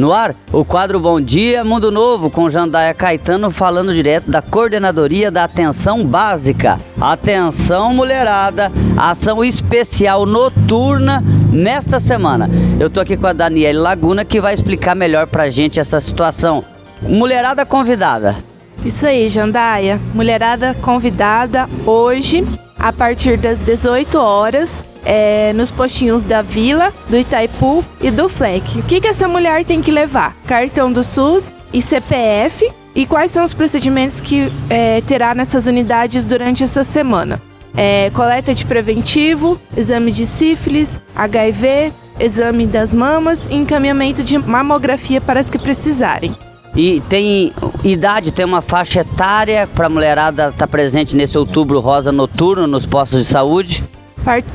No ar, o quadro Bom Dia Mundo Novo com Jandaia Caetano falando direto da Coordenadoria da Atenção Básica. Atenção, mulherada, ação especial noturna nesta semana. Eu tô aqui com a Daniele Laguna que vai explicar melhor pra gente essa situação. Mulherada convidada. Isso aí, Jandaia. Mulherada convidada hoje, a partir das 18 horas, é, nos postinhos da Vila, do Itaipu e do FLEC. O que, que essa mulher tem que levar? Cartão do SUS e CPF. E quais são os procedimentos que é, terá nessas unidades durante essa semana? É, coleta de preventivo, exame de sífilis, HIV, exame das mamas e encaminhamento de mamografia para as que precisarem. E tem idade, tem uma faixa etária para a mulherada estar tá presente nesse outubro rosa noturno nos postos de saúde?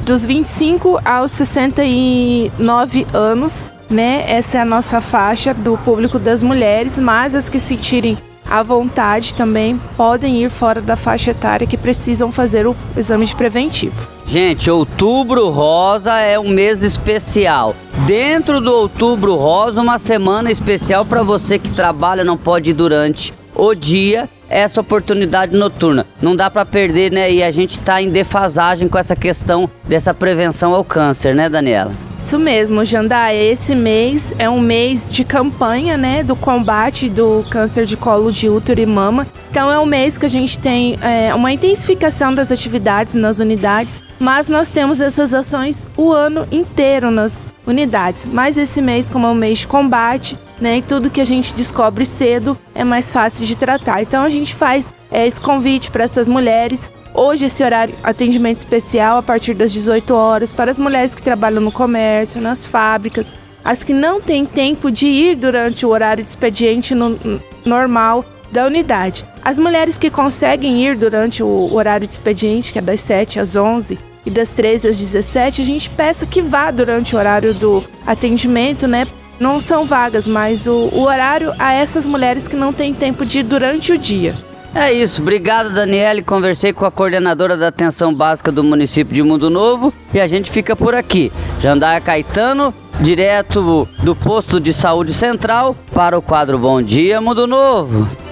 dos 25 aos 69 anos, né? Essa é a nossa faixa do público das mulheres, mas as que sentirem à vontade também podem ir fora da faixa etária que precisam fazer o exame de preventivo. Gente, outubro rosa é um mês especial. Dentro do outubro rosa, uma semana especial para você que trabalha, não pode ir durante o dia essa oportunidade noturna. Não dá para perder, né? E a gente está em defasagem com essa questão dessa prevenção ao câncer, né, Daniela? Isso mesmo, Jandaia. Esse mês é um mês de campanha, né, do combate do câncer de colo de útero e mama. Então é um mês que a gente tem é, uma intensificação das atividades nas unidades, mas nós temos essas ações o ano inteiro nas unidades. Mas esse mês, como é um mês de combate, né, e tudo que a gente descobre cedo é mais fácil de tratar. Então a gente faz é, esse convite para essas mulheres Hoje esse horário atendimento especial a partir das 18 horas para as mulheres que trabalham no comércio, nas fábricas, as que não têm tempo de ir durante o horário de expediente no, normal da unidade. As mulheres que conseguem ir durante o horário de expediente, que é das 7 às 11 e das 13 às 17, a gente peça que vá durante o horário do atendimento, né? Não são vagas, mas o, o horário a essas mulheres que não têm tempo de ir durante o dia. É isso, obrigado Daniele. Conversei com a coordenadora da atenção básica do município de Mundo Novo e a gente fica por aqui. Jandaia Caetano, direto do posto de saúde central para o quadro Bom Dia Mundo Novo.